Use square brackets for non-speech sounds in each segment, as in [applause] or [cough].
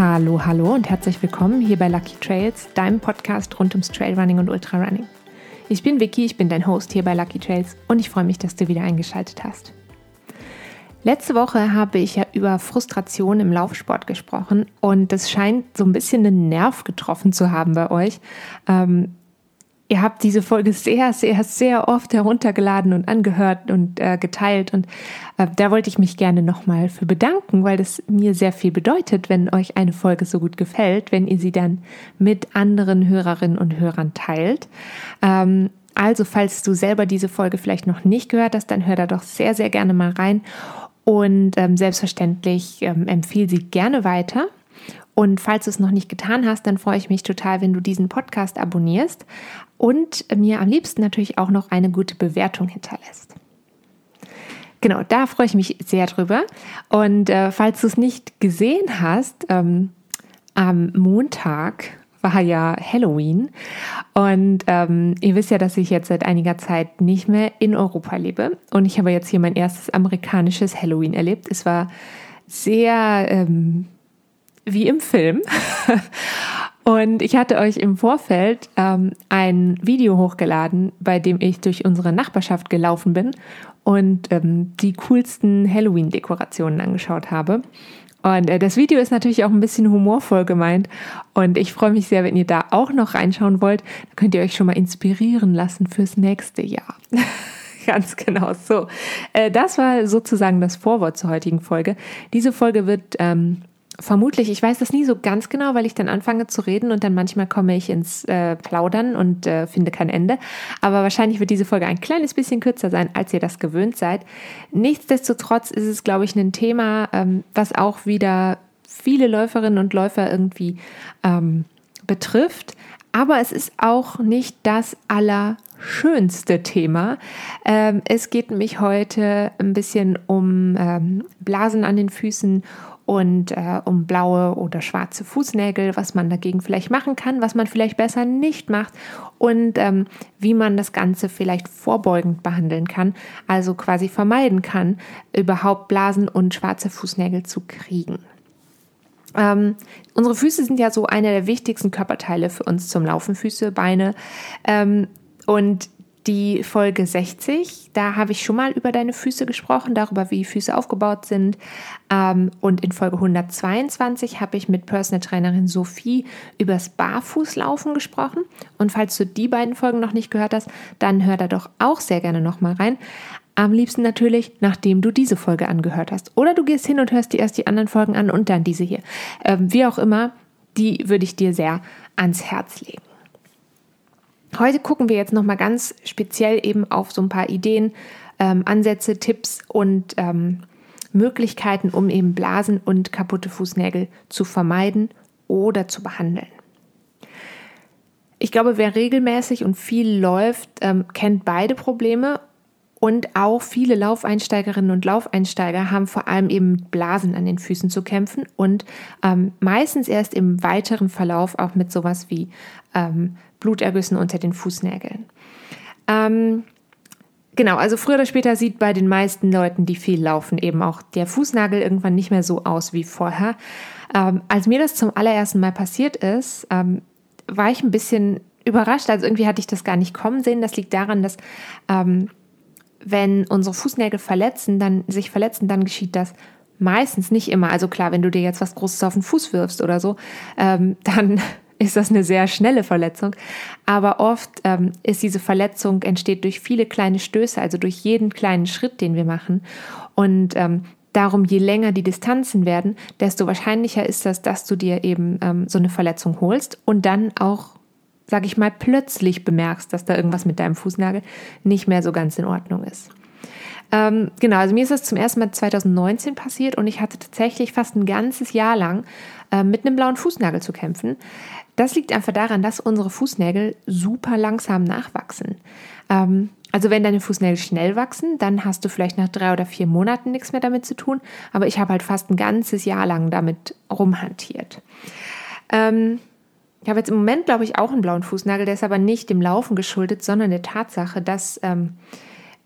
Hallo, hallo und herzlich willkommen hier bei Lucky Trails, deinem Podcast rund ums Trailrunning und Ultrarunning. Ich bin Vicky, ich bin dein Host hier bei Lucky Trails und ich freue mich, dass du wieder eingeschaltet hast. Letzte Woche habe ich ja über Frustration im Laufsport gesprochen und das scheint so ein bisschen den Nerv getroffen zu haben bei euch. Ähm, Ihr habt diese Folge sehr, sehr, sehr oft heruntergeladen und angehört und äh, geteilt. Und äh, da wollte ich mich gerne nochmal für bedanken, weil das mir sehr viel bedeutet, wenn euch eine Folge so gut gefällt, wenn ihr sie dann mit anderen Hörerinnen und Hörern teilt. Ähm, also, falls du selber diese Folge vielleicht noch nicht gehört hast, dann hör da doch sehr, sehr gerne mal rein. Und ähm, selbstverständlich ähm, empfehle sie gerne weiter. Und falls du es noch nicht getan hast, dann freue ich mich total, wenn du diesen Podcast abonnierst und mir am liebsten natürlich auch noch eine gute Bewertung hinterlässt. Genau, da freue ich mich sehr drüber. Und äh, falls du es nicht gesehen hast, ähm, am Montag war ja Halloween und ähm, ihr wisst ja, dass ich jetzt seit einiger Zeit nicht mehr in Europa lebe und ich habe jetzt hier mein erstes amerikanisches Halloween erlebt. Es war sehr ähm, wie im Film [laughs] Und ich hatte euch im Vorfeld ähm, ein Video hochgeladen, bei dem ich durch unsere Nachbarschaft gelaufen bin und ähm, die coolsten Halloween-Dekorationen angeschaut habe. Und äh, das Video ist natürlich auch ein bisschen humorvoll gemeint. Und ich freue mich sehr, wenn ihr da auch noch reinschauen wollt. Da könnt ihr euch schon mal inspirieren lassen fürs nächste Jahr. [laughs] Ganz genau so. Äh, das war sozusagen das Vorwort zur heutigen Folge. Diese Folge wird ähm, vermutlich, ich weiß das nie so ganz genau, weil ich dann anfange zu reden und dann manchmal komme ich ins äh, Plaudern und äh, finde kein Ende. Aber wahrscheinlich wird diese Folge ein kleines bisschen kürzer sein, als ihr das gewöhnt seid. Nichtsdestotrotz ist es, glaube ich, ein Thema, ähm, was auch wieder viele Läuferinnen und Läufer irgendwie ähm, betrifft. Aber es ist auch nicht das allerschönste Thema. Ähm, es geht nämlich heute ein bisschen um ähm, Blasen an den Füßen, und äh, um blaue oder schwarze Fußnägel, was man dagegen vielleicht machen kann, was man vielleicht besser nicht macht und ähm, wie man das Ganze vielleicht vorbeugend behandeln kann, also quasi vermeiden kann, überhaupt Blasen und schwarze Fußnägel zu kriegen. Ähm, unsere Füße sind ja so einer der wichtigsten Körperteile für uns zum Laufen, Füße, Beine. Ähm, und die Folge 60. Da habe ich schon mal über deine Füße gesprochen, darüber, wie Füße aufgebaut sind. Ähm, und in Folge 122 habe ich mit Personal Trainerin Sophie übers Barfußlaufen gesprochen. Und falls du die beiden Folgen noch nicht gehört hast, dann hör da doch auch sehr gerne nochmal rein. Am liebsten natürlich, nachdem du diese Folge angehört hast. Oder du gehst hin und hörst dir erst die anderen Folgen an und dann diese hier. Ähm, wie auch immer, die würde ich dir sehr ans Herz legen. Heute gucken wir jetzt nochmal ganz speziell eben auf so ein paar Ideen, ähm, Ansätze, Tipps und ähm, Möglichkeiten, um eben Blasen und kaputte Fußnägel zu vermeiden oder zu behandeln. Ich glaube, wer regelmäßig und viel läuft, ähm, kennt beide Probleme und auch viele Laufeinsteigerinnen und Laufeinsteiger haben vor allem eben Blasen an den Füßen zu kämpfen und ähm, meistens erst im weiteren Verlauf auch mit sowas wie ähm, Blutergüssen unter den Fußnägeln. Ähm, genau, also früher oder später sieht bei den meisten Leuten, die viel laufen, eben auch der Fußnagel irgendwann nicht mehr so aus wie vorher. Ähm, als mir das zum allerersten Mal passiert ist, ähm, war ich ein bisschen überrascht. Also irgendwie hatte ich das gar nicht kommen sehen. Das liegt daran, dass ähm, wenn unsere Fußnägel verletzen, dann sich verletzen, dann geschieht das meistens nicht immer. Also klar, wenn du dir jetzt was Großes auf den Fuß wirfst oder so, ähm, [laughs] dann ist das eine sehr schnelle Verletzung. Aber oft ähm, ist diese Verletzung entsteht durch viele kleine Stöße, also durch jeden kleinen Schritt, den wir machen. Und ähm, darum, je länger die Distanzen werden, desto wahrscheinlicher ist das, dass du dir eben ähm, so eine Verletzung holst und dann auch, sag ich mal, plötzlich bemerkst, dass da irgendwas mit deinem Fußnagel nicht mehr so ganz in Ordnung ist. Ähm, genau, also mir ist das zum ersten Mal 2019 passiert und ich hatte tatsächlich fast ein ganzes Jahr lang äh, mit einem blauen Fußnagel zu kämpfen. Das liegt einfach daran, dass unsere Fußnägel super langsam nachwachsen. Ähm, also wenn deine Fußnägel schnell wachsen, dann hast du vielleicht nach drei oder vier Monaten nichts mehr damit zu tun. Aber ich habe halt fast ein ganzes Jahr lang damit rumhantiert. Ähm, ich habe jetzt im Moment, glaube ich, auch einen blauen Fußnagel, der ist aber nicht dem Laufen geschuldet, sondern der Tatsache, dass ähm,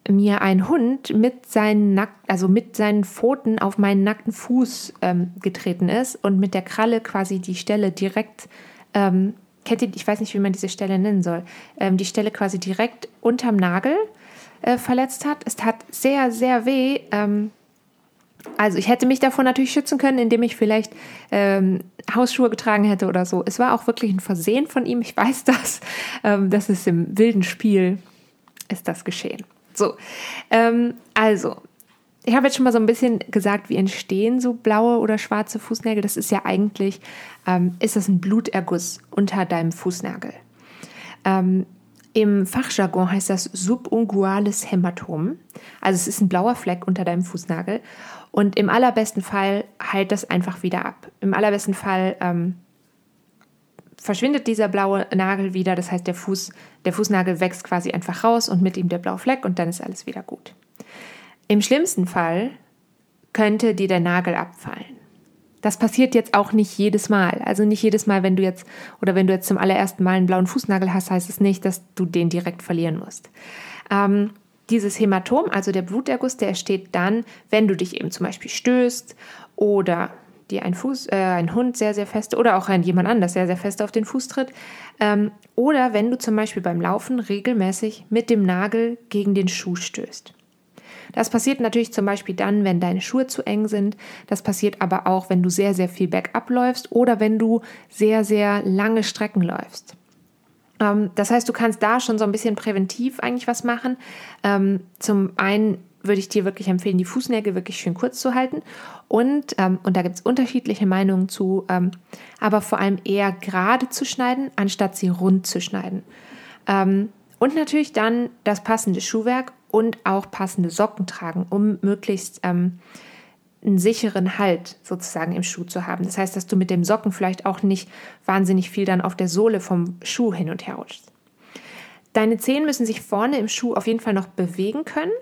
mir ein Hund mit seinen Nack also mit seinen Pfoten auf meinen nackten Fuß ähm, getreten ist und mit der Kralle quasi die Stelle direkt ähm, kennt ihr, ich weiß nicht, wie man diese Stelle nennen soll, ähm, die Stelle quasi direkt unterm Nagel äh, verletzt hat. Es tat sehr, sehr weh. Also ich hätte mich davor natürlich schützen können, indem ich vielleicht ähm, Hausschuhe getragen hätte oder so. Es war auch wirklich ein Versehen von ihm. Ich weiß das. [laughs] Ähm, das ist im wilden Spiel ist das geschehen. So, ähm, also, ich habe jetzt schon mal so ein bisschen gesagt, wie entstehen so blaue oder schwarze Fußnägel. Das ist ja eigentlich, ähm, ist das ein Bluterguss unter deinem Fußnagel. Ähm, Im Fachjargon heißt das subunguales Hämatom. Also es ist ein blauer Fleck unter deinem Fußnagel. Und im allerbesten Fall heilt das einfach wieder ab. Im allerbesten Fall ähm, verschwindet dieser blaue Nagel wieder. Das heißt, der, Fuß, der Fußnagel wächst quasi einfach raus und mit ihm der blaue Fleck und dann ist alles wieder gut. Im schlimmsten Fall könnte dir der Nagel abfallen. Das passiert jetzt auch nicht jedes Mal. Also nicht jedes Mal, wenn du jetzt oder wenn du jetzt zum allerersten Mal einen blauen Fußnagel hast, heißt es nicht, dass du den direkt verlieren musst. Ähm, dieses Hämatom, also der Bluterguss, der entsteht dann, wenn du dich eben zum Beispiel stößt oder dir ein, Fuß, äh, ein Hund sehr, sehr fest oder auch ein jemand anders sehr, sehr fest auf den Fuß tritt. Ähm, oder wenn du zum Beispiel beim Laufen regelmäßig mit dem Nagel gegen den Schuh stößt. Das passiert natürlich zum Beispiel dann, wenn deine Schuhe zu eng sind. Das passiert aber auch, wenn du sehr, sehr viel bergab läufst oder wenn du sehr, sehr lange Strecken läufst. Ähm, das heißt, du kannst da schon so ein bisschen präventiv eigentlich was machen. Ähm, zum einen würde ich dir wirklich empfehlen, die Fußnägel wirklich schön kurz zu halten. Und, ähm, und da gibt es unterschiedliche Meinungen zu, ähm, aber vor allem eher gerade zu schneiden, anstatt sie rund zu schneiden. Ähm, und natürlich dann das passende Schuhwerk und auch passende Socken tragen, um möglichst ähm, einen sicheren Halt sozusagen im Schuh zu haben. Das heißt, dass du mit dem Socken vielleicht auch nicht wahnsinnig viel dann auf der Sohle vom Schuh hin und her rutschst. Deine Zehen müssen sich vorne im Schuh auf jeden Fall noch bewegen können.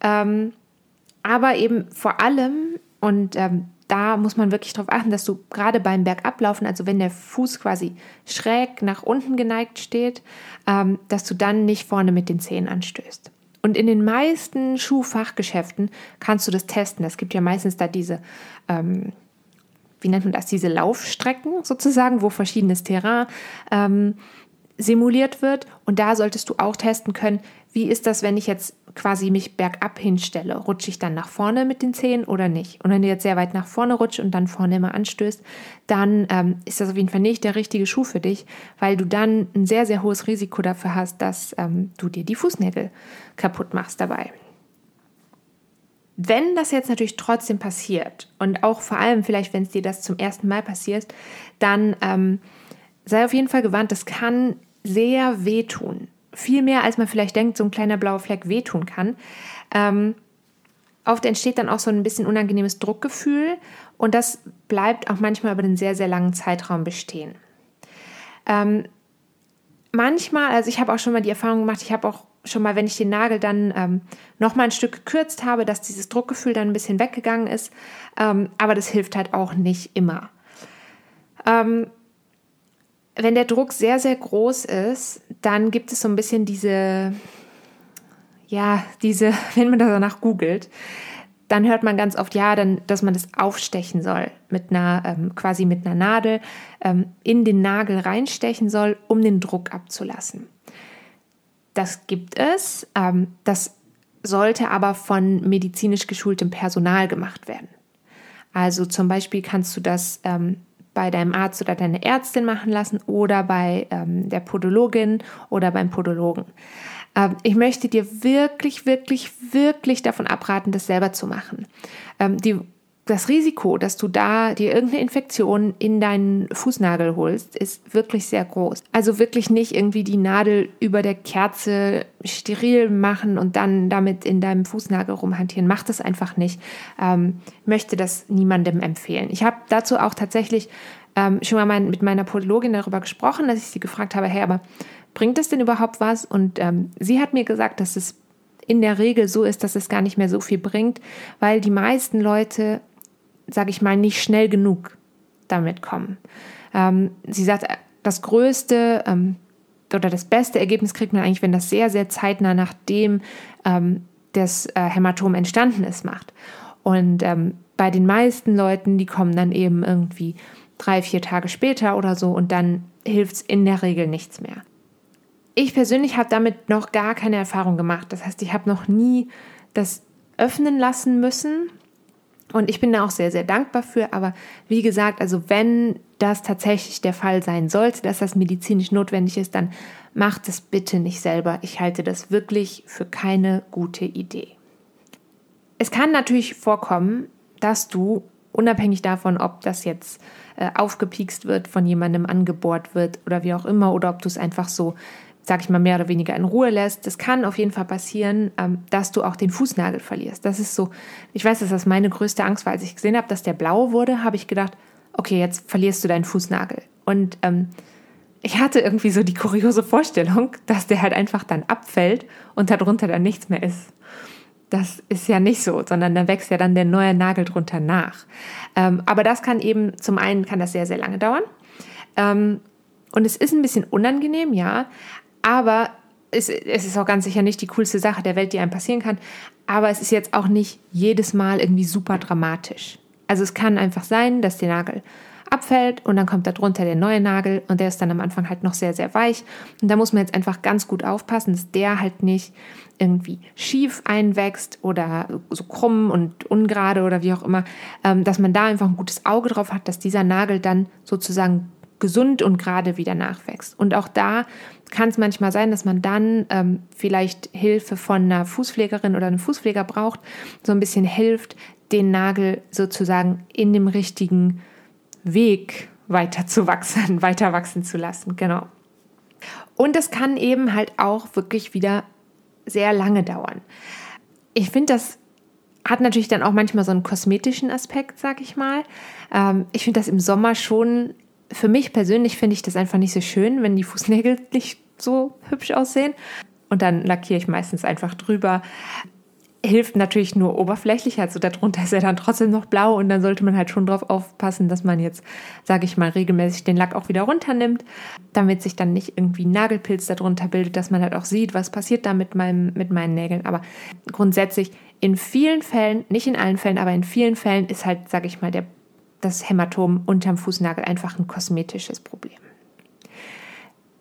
Ähm, aber eben vor allem, und ähm, da muss man wirklich darauf achten, dass du gerade beim Bergablaufen, also wenn der Fuß quasi schräg nach unten geneigt steht, ähm, dass du dann nicht vorne mit den Zehen anstößt. Und in den meisten Schuhfachgeschäften kannst du das testen. Es gibt ja meistens da diese, ähm, wie nennt man das, diese Laufstrecken sozusagen, wo verschiedenes Terrain ähm, simuliert wird. Und da solltest du auch testen können, wie ist das, wenn ich jetzt quasi mich bergab hinstelle? Rutsche ich dann nach vorne mit den Zehen oder nicht? Und wenn du jetzt sehr weit nach vorne rutschst und dann vorne immer anstößt, dann ähm, ist das auf jeden Fall nicht der richtige Schuh für dich, weil du dann ein sehr, sehr hohes Risiko dafür hast, dass ähm, du dir die Fußnägel kaputt machst dabei. Wenn das jetzt natürlich trotzdem passiert und auch vor allem vielleicht, wenn es dir das zum ersten Mal passiert, dann ähm, sei auf jeden Fall gewarnt, das kann sehr wehtun. Viel mehr, als man vielleicht denkt, so ein kleiner blauer Fleck wehtun kann. Ähm, oft entsteht dann auch so ein bisschen unangenehmes Druckgefühl und das bleibt auch manchmal über einen sehr, sehr langen Zeitraum bestehen. Ähm, manchmal, also ich habe auch schon mal die Erfahrung gemacht, ich habe auch schon mal, wenn ich den Nagel dann ähm, noch mal ein Stück gekürzt habe, dass dieses Druckgefühl dann ein bisschen weggegangen ist. Ähm, aber das hilft halt auch nicht immer. Ähm, wenn der Druck sehr, sehr groß ist, dann gibt es so ein bisschen diese, ja, diese, [laughs] wenn man danach googelt, dann hört man ganz oft, ja, dann, dass man das aufstechen soll, mit einer, ähm, quasi mit einer Nadel ähm, in den Nagel reinstechen soll, um den Druck abzulassen. Das gibt es, ähm, das sollte aber von medizinisch geschultem Personal gemacht werden. Also zum Beispiel kannst du das ähm, bei deinem Arzt oder deiner Ärztin machen lassen oder bei ähm, der Podologin oder beim Podologen. Ähm, ich möchte dir wirklich, wirklich, wirklich davon abraten, das selber zu machen. Ähm, die das Risiko, dass du da dir irgendeine Infektion in deinen Fußnagel holst, ist wirklich sehr groß. Also wirklich nicht irgendwie die Nadel über der Kerze steril machen und dann damit in deinem Fußnagel rumhantieren. Mach das einfach nicht. Ähm, möchte das niemandem empfehlen. Ich habe dazu auch tatsächlich ähm, schon mal mein, mit meiner Podologin darüber gesprochen, dass ich sie gefragt habe, hey, aber bringt das denn überhaupt was? Und ähm, sie hat mir gesagt, dass es in der Regel so ist, dass es gar nicht mehr so viel bringt, weil die meisten Leute sage ich mal, nicht schnell genug damit kommen. Ähm, sie sagt, das größte ähm, oder das beste Ergebnis kriegt man eigentlich, wenn das sehr, sehr zeitnah nachdem ähm, das äh, Hämatom entstanden ist, macht. Und ähm, bei den meisten Leuten, die kommen dann eben irgendwie drei, vier Tage später oder so und dann hilft es in der Regel nichts mehr. Ich persönlich habe damit noch gar keine Erfahrung gemacht. Das heißt, ich habe noch nie das öffnen lassen müssen. Und ich bin da auch sehr, sehr dankbar für. Aber wie gesagt, also wenn das tatsächlich der Fall sein sollte, dass das medizinisch notwendig ist, dann macht es bitte nicht selber. Ich halte das wirklich für keine gute Idee. Es kann natürlich vorkommen, dass du unabhängig davon, ob das jetzt äh, aufgepiekst wird, von jemandem angebohrt wird oder wie auch immer, oder ob du es einfach so, sag ich mal, mehr oder weniger in Ruhe lässt. Das kann auf jeden Fall passieren, ähm, dass du auch den Fußnagel verlierst. Das ist so, ich weiß, dass das meine größte Angst war. Als ich gesehen habe, dass der blau wurde, habe ich gedacht, okay, jetzt verlierst du deinen Fußnagel. Und ähm, ich hatte irgendwie so die kuriose Vorstellung, [laughs] dass der halt einfach dann abfällt und darunter dann nichts mehr ist. Das ist ja nicht so, sondern da wächst ja dann der neue Nagel drunter nach. Ähm, aber das kann eben, zum einen kann das sehr, sehr lange dauern. Ähm, und es ist ein bisschen unangenehm, ja, aber es, es ist auch ganz sicher nicht die coolste Sache der Welt, die einem passieren kann. Aber es ist jetzt auch nicht jedes Mal irgendwie super dramatisch. Also es kann einfach sein, dass der Nagel abfällt und dann kommt da drunter der neue Nagel und der ist dann am Anfang halt noch sehr, sehr weich. Und da muss man jetzt einfach ganz gut aufpassen, dass der halt nicht irgendwie schief einwächst oder so krumm und ungerade oder wie auch immer, ähm, dass man da einfach ein gutes Auge drauf hat, dass dieser Nagel dann sozusagen gesund und gerade wieder nachwächst. Und auch da kann es manchmal sein, dass man dann ähm, vielleicht Hilfe von einer Fußpflegerin oder einem Fußpfleger braucht, so ein bisschen hilft, den Nagel sozusagen in dem richtigen Weg weiter zu wachsen, [laughs] weiter wachsen zu lassen. Genau. Und es kann eben halt auch wirklich wieder sehr lange dauern. Ich finde, das hat natürlich dann auch manchmal so einen kosmetischen Aspekt, sag ich mal. Ähm, ich finde das im Sommer schon, für mich persönlich finde ich das einfach nicht so schön, wenn die Fußnägel [laughs] nicht so hübsch aussehen. Und dann lackiere ich meistens einfach drüber hilft natürlich nur oberflächlich, also darunter ist er dann trotzdem noch blau und dann sollte man halt schon darauf aufpassen, dass man jetzt, sage ich mal, regelmäßig den Lack auch wieder runternimmt, damit sich dann nicht irgendwie Nagelpilz darunter bildet, dass man halt auch sieht, was passiert da mit, meinem, mit meinen Nägeln. Aber grundsätzlich in vielen Fällen, nicht in allen Fällen, aber in vielen Fällen ist halt, sage ich mal, der, das Hämatom unterm Fußnagel einfach ein kosmetisches Problem.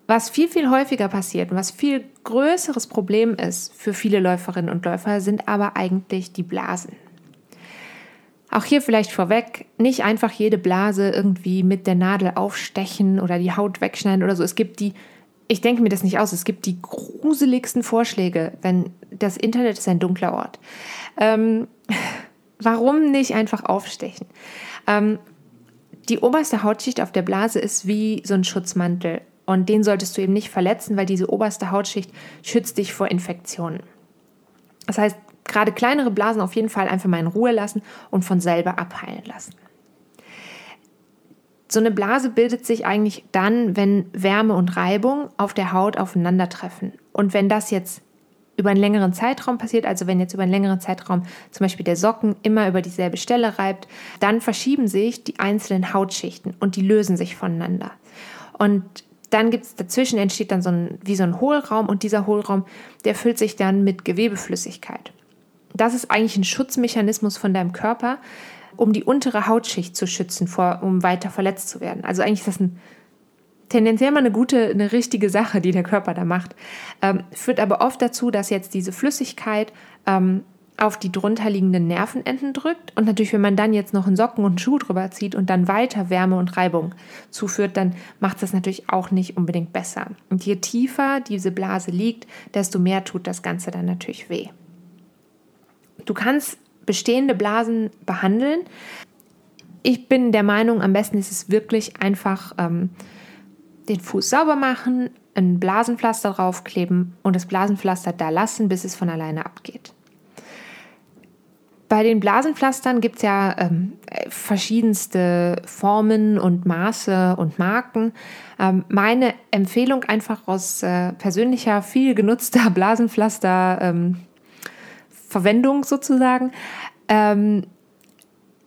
Was viel, viel häufiger passiert und was viel größeres Problem ist für viele Läuferinnen und Läufer, sind aber eigentlich die Blasen. Auch hier vielleicht vorweg, nicht einfach jede Blase irgendwie mit der Nadel aufstechen oder die Haut wegschneiden oder so. Es gibt die, ich denke mir das nicht aus, es gibt die gruseligsten Vorschläge, wenn das Internet ist ein dunkler Ort. Ähm, [laughs] warum nicht einfach aufstechen? Ähm, die oberste Hautschicht auf der Blase ist wie so ein Schutzmantel und den solltest du eben nicht verletzen, weil diese oberste Hautschicht schützt dich vor Infektionen. Das heißt, gerade kleinere Blasen auf jeden Fall einfach mal in Ruhe lassen und von selber abheilen lassen. So eine Blase bildet sich eigentlich dann, wenn Wärme und Reibung auf der Haut aufeinandertreffen. Und wenn das jetzt über einen längeren Zeitraum passiert, also wenn jetzt über einen längeren Zeitraum zum Beispiel der Socken immer über dieselbe Stelle reibt, dann verschieben sich die einzelnen Hautschichten und die lösen sich voneinander. Und dann gibt es dazwischen entsteht dann so ein, wie so ein Hohlraum und dieser Hohlraum, der füllt sich dann mit Gewebeflüssigkeit. Das ist eigentlich ein Schutzmechanismus von deinem Körper, um die untere Hautschicht zu schützen, vor, um weiter verletzt zu werden. Also eigentlich ist das ein, tendenziell mal eine gute, eine richtige Sache, die der Körper da macht. Ähm, führt aber oft dazu, dass jetzt diese Flüssigkeit ähm, auf die drunterliegenden Nervenenden drückt. Und natürlich, wenn man dann jetzt noch einen Socken und einen Schuh drüber zieht und dann weiter Wärme und Reibung zuführt, dann macht das natürlich auch nicht unbedingt besser. Und je tiefer diese Blase liegt, desto mehr tut das Ganze dann natürlich weh. Du kannst bestehende Blasen behandeln. Ich bin der Meinung, am besten ist es wirklich einfach ähm, den Fuß sauber machen, ein Blasenpflaster draufkleben und das Blasenpflaster da lassen, bis es von alleine abgeht. Bei den Blasenpflastern gibt es ja ähm, verschiedenste Formen und Maße und Marken. Ähm, meine Empfehlung einfach aus äh, persönlicher, viel genutzter [laughs] Blasenpflaster ähm, Verwendung sozusagen.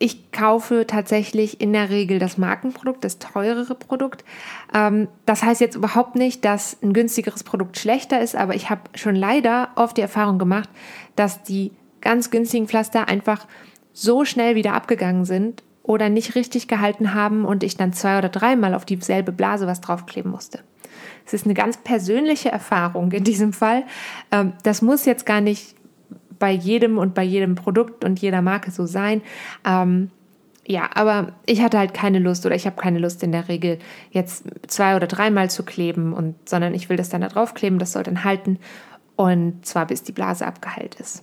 Ich kaufe tatsächlich in der Regel das Markenprodukt, das teurere Produkt. Ähm, das heißt jetzt überhaupt nicht, dass ein günstigeres Produkt schlechter ist, aber ich habe schon leider oft die Erfahrung gemacht, dass die ganz günstigen Pflaster einfach so schnell wieder abgegangen sind oder nicht richtig gehalten haben und ich dann zwei oder dreimal auf dieselbe Blase was draufkleben musste. Es ist eine ganz persönliche Erfahrung in diesem Fall. Ähm, das muss jetzt gar nicht bei jedem und bei jedem Produkt und jeder Marke so sein. Ähm, ja, aber ich hatte halt keine Lust oder ich habe keine Lust in der Regel jetzt zwei oder dreimal zu kleben und sondern ich will das dann da draufkleben, das soll dann halten und zwar bis die Blase abgeheilt ist.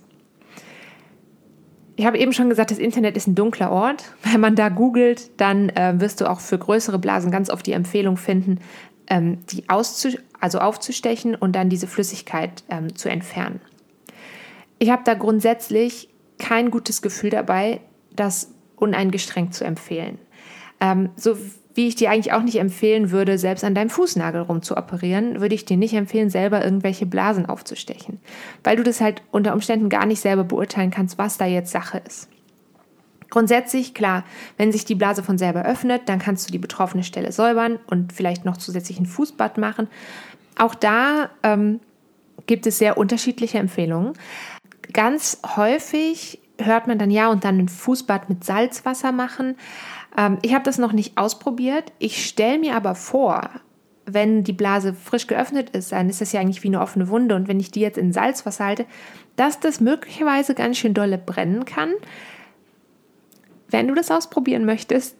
Ich habe eben schon gesagt, das Internet ist ein dunkler Ort. [laughs] Wenn man da googelt, dann äh, wirst du auch für größere Blasen ganz oft die Empfehlung finden, ähm, die auszu also aufzustechen und dann diese Flüssigkeit ähm, zu entfernen. Ich habe da grundsätzlich kein gutes Gefühl dabei, das uneingeschränkt zu empfehlen. Ähm, so wie ich dir eigentlich auch nicht empfehlen würde, selbst an deinem Fußnagel rumzuoperieren, würde ich dir nicht empfehlen, selber irgendwelche Blasen aufzustechen, weil du das halt unter Umständen gar nicht selber beurteilen kannst, was da jetzt Sache ist. Grundsätzlich, klar, wenn sich die Blase von selber öffnet, dann kannst du die betroffene Stelle säubern und vielleicht noch zusätzlich ein Fußbad machen. Auch da ähm, gibt es sehr unterschiedliche Empfehlungen. Ganz häufig hört man dann ja und dann ein Fußbad mit Salzwasser machen. Ähm, ich habe das noch nicht ausprobiert. Ich stelle mir aber vor, wenn die Blase frisch geöffnet ist, dann ist das ja eigentlich wie eine offene Wunde. Und wenn ich die jetzt in Salzwasser halte, dass das möglicherweise ganz schön dolle brennen kann. Wenn du das ausprobieren möchtest,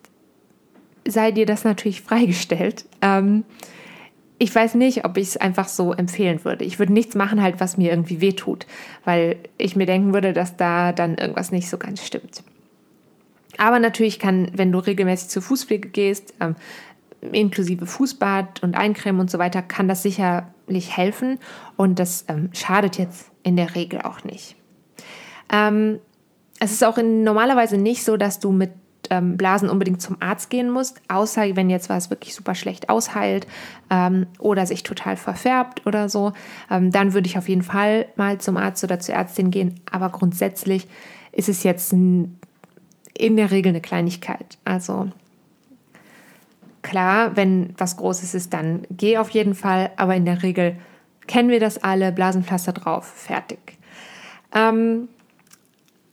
sei dir das natürlich freigestellt. Ähm, ich weiß nicht, ob ich es einfach so empfehlen würde. Ich würde nichts machen, halt, was mir irgendwie wehtut, weil ich mir denken würde, dass da dann irgendwas nicht so ganz stimmt. Aber natürlich kann, wenn du regelmäßig zur Fußpflege gehst, ähm, inklusive Fußbad und Eincremen und so weiter, kann das sicherlich helfen und das ähm, schadet jetzt in der Regel auch nicht. Ähm, es ist auch in, normalerweise nicht so, dass du mit ähm, Blasen unbedingt zum Arzt gehen musst, außer wenn jetzt was wirklich super schlecht ausheilt ähm, oder sich total verfärbt oder so. Ähm, dann würde ich auf jeden Fall mal zum Arzt oder zur Ärztin gehen. Aber grundsätzlich ist es jetzt ein, in der Regel eine Kleinigkeit. Also klar, wenn was Großes ist, dann geh auf jeden Fall. Aber in der Regel kennen wir das alle, Blasenpflaster drauf, fertig. Ähm,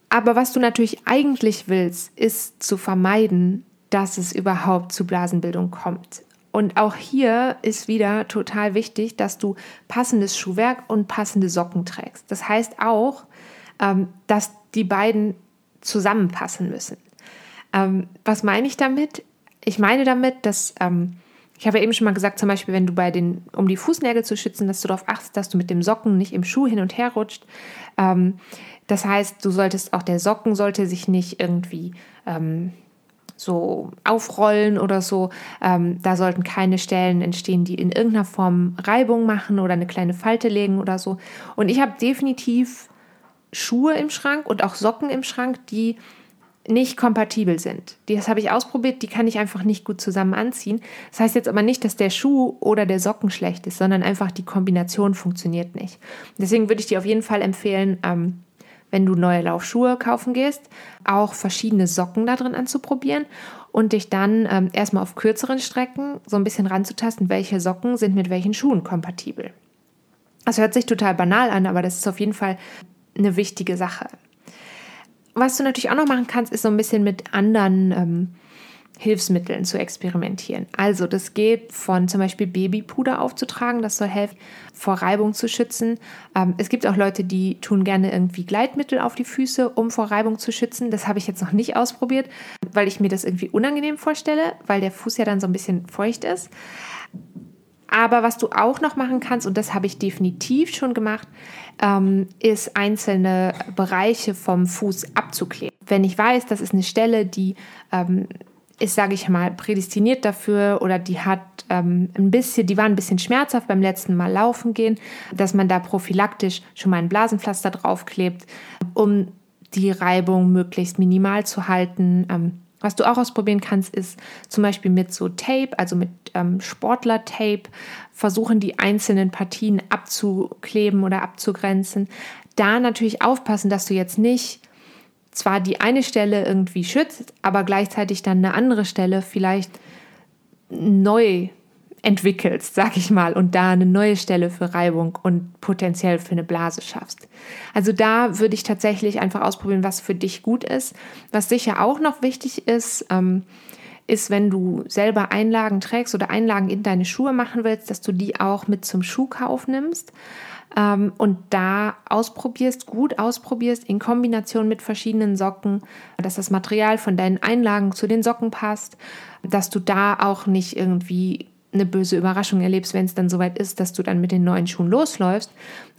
aber was du natürlich eigentlich willst, ist zu vermeiden, dass es überhaupt zu Blasenbildung kommt. Und auch hier ist wieder total wichtig, dass du passendes Schuhwerk und passende Socken trägst. Das heißt auch, ähm, dass die beiden zusammenpassen müssen. Ähm, was meine ich damit? Ich meine damit, dass ähm, ich habe ja eben schon mal gesagt, zum Beispiel, wenn du bei den, um die Fußnägel zu schützen, dass du darauf achtest, dass du mit dem Socken nicht im Schuh hin und her rutscht. Das heißt, du solltest auch der Socken sollte sich nicht irgendwie ähm, so aufrollen oder so. Ähm, da sollten keine Stellen entstehen, die in irgendeiner Form Reibung machen oder eine kleine Falte legen oder so. Und ich habe definitiv Schuhe im Schrank und auch Socken im Schrank, die nicht kompatibel sind. Das habe ich ausprobiert, die kann ich einfach nicht gut zusammen anziehen. Das heißt jetzt aber nicht, dass der Schuh oder der Socken schlecht ist, sondern einfach die Kombination funktioniert nicht. Deswegen würde ich dir auf jeden Fall empfehlen, ähm, wenn du neue Laufschuhe kaufen gehst, auch verschiedene Socken da drin anzuprobieren und dich dann ähm, erstmal auf kürzeren Strecken so ein bisschen ranzutasten, welche Socken sind mit welchen Schuhen kompatibel. Das hört sich total banal an, aber das ist auf jeden Fall eine wichtige Sache. Was du natürlich auch noch machen kannst, ist so ein bisschen mit anderen ähm, Hilfsmitteln zu experimentieren. Also das geht von zum Beispiel Babypuder aufzutragen, das soll helfen, vor Reibung zu schützen. Ähm, es gibt auch Leute, die tun gerne irgendwie Gleitmittel auf die Füße, um vor Reibung zu schützen. Das habe ich jetzt noch nicht ausprobiert, weil ich mir das irgendwie unangenehm vorstelle, weil der Fuß ja dann so ein bisschen feucht ist. Aber was du auch noch machen kannst, und das habe ich definitiv schon gemacht, ähm, ist einzelne Bereiche vom Fuß abzukleben. Wenn ich weiß, das ist eine Stelle, die ähm, ist, sage ich mal, prädestiniert dafür oder die hat ähm, ein bisschen, die war ein bisschen schmerzhaft beim letzten Mal laufen gehen, dass man da prophylaktisch schon mal ein Blasenpflaster draufklebt, um die Reibung möglichst minimal zu halten. Ähm, was du auch ausprobieren kannst, ist zum Beispiel mit so Tape, also mit ähm, Sportler-Tape, versuchen die einzelnen Partien abzukleben oder abzugrenzen. Da natürlich aufpassen, dass du jetzt nicht zwar die eine Stelle irgendwie schützt, aber gleichzeitig dann eine andere Stelle vielleicht neu entwickelst, sag ich mal, und da eine neue Stelle für Reibung und potenziell für eine Blase schaffst. Also da würde ich tatsächlich einfach ausprobieren, was für dich gut ist. Was sicher auch noch wichtig ist, ähm, ist, wenn du selber Einlagen trägst oder Einlagen in deine Schuhe machen willst, dass du die auch mit zum Schuhkauf nimmst ähm, und da ausprobierst, gut ausprobierst in Kombination mit verschiedenen Socken, dass das Material von deinen Einlagen zu den Socken passt, dass du da auch nicht irgendwie eine böse Überraschung erlebst, wenn es dann soweit ist, dass du dann mit den neuen Schuhen losläufst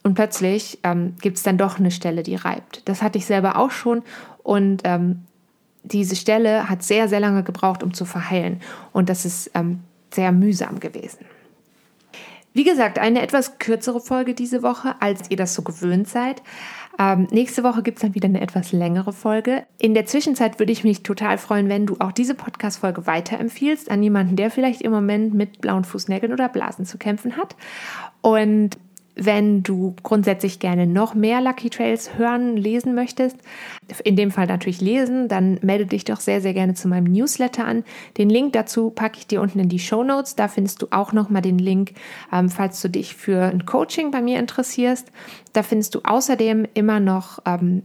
und plötzlich ähm, gibt es dann doch eine Stelle, die reibt. Das hatte ich selber auch schon und ähm, diese Stelle hat sehr, sehr lange gebraucht, um zu verheilen und das ist ähm, sehr mühsam gewesen. Wie gesagt, eine etwas kürzere Folge diese Woche, als ihr das so gewöhnt seid. Ähm, nächste Woche gibt es dann wieder eine etwas längere Folge. In der Zwischenzeit würde ich mich total freuen, wenn du auch diese Podcast-Folge weiterempfiehlst an jemanden, der vielleicht im Moment mit blauen Fußnägeln oder Blasen zu kämpfen hat. Und wenn du grundsätzlich gerne noch mehr Lucky Trails hören, lesen möchtest, in dem Fall natürlich lesen, dann melde dich doch sehr, sehr gerne zu meinem Newsletter an. Den Link dazu packe ich dir unten in die Show Notes. Da findest du auch nochmal den Link, ähm, falls du dich für ein Coaching bei mir interessierst. Da findest du außerdem immer noch ähm,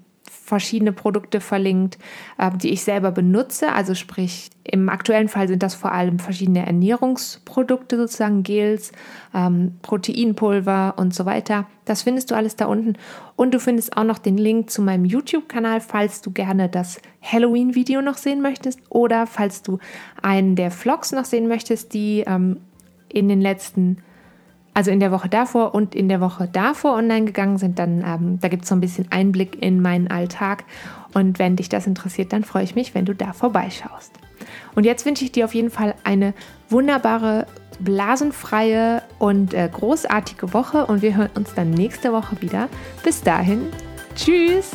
verschiedene Produkte verlinkt, äh, die ich selber benutze. Also sprich, im aktuellen Fall sind das vor allem verschiedene Ernährungsprodukte, sozusagen Gels, ähm, Proteinpulver und so weiter. Das findest du alles da unten. Und du findest auch noch den Link zu meinem YouTube-Kanal, falls du gerne das Halloween-Video noch sehen möchtest oder falls du einen der Vlogs noch sehen möchtest, die ähm, in den letzten also in der Woche davor und in der Woche davor online gegangen sind, dann ähm, da gibt es so ein bisschen Einblick in meinen Alltag. Und wenn dich das interessiert, dann freue ich mich, wenn du da vorbeischaust. Und jetzt wünsche ich dir auf jeden Fall eine wunderbare, blasenfreie und äh, großartige Woche und wir hören uns dann nächste Woche wieder. Bis dahin, tschüss!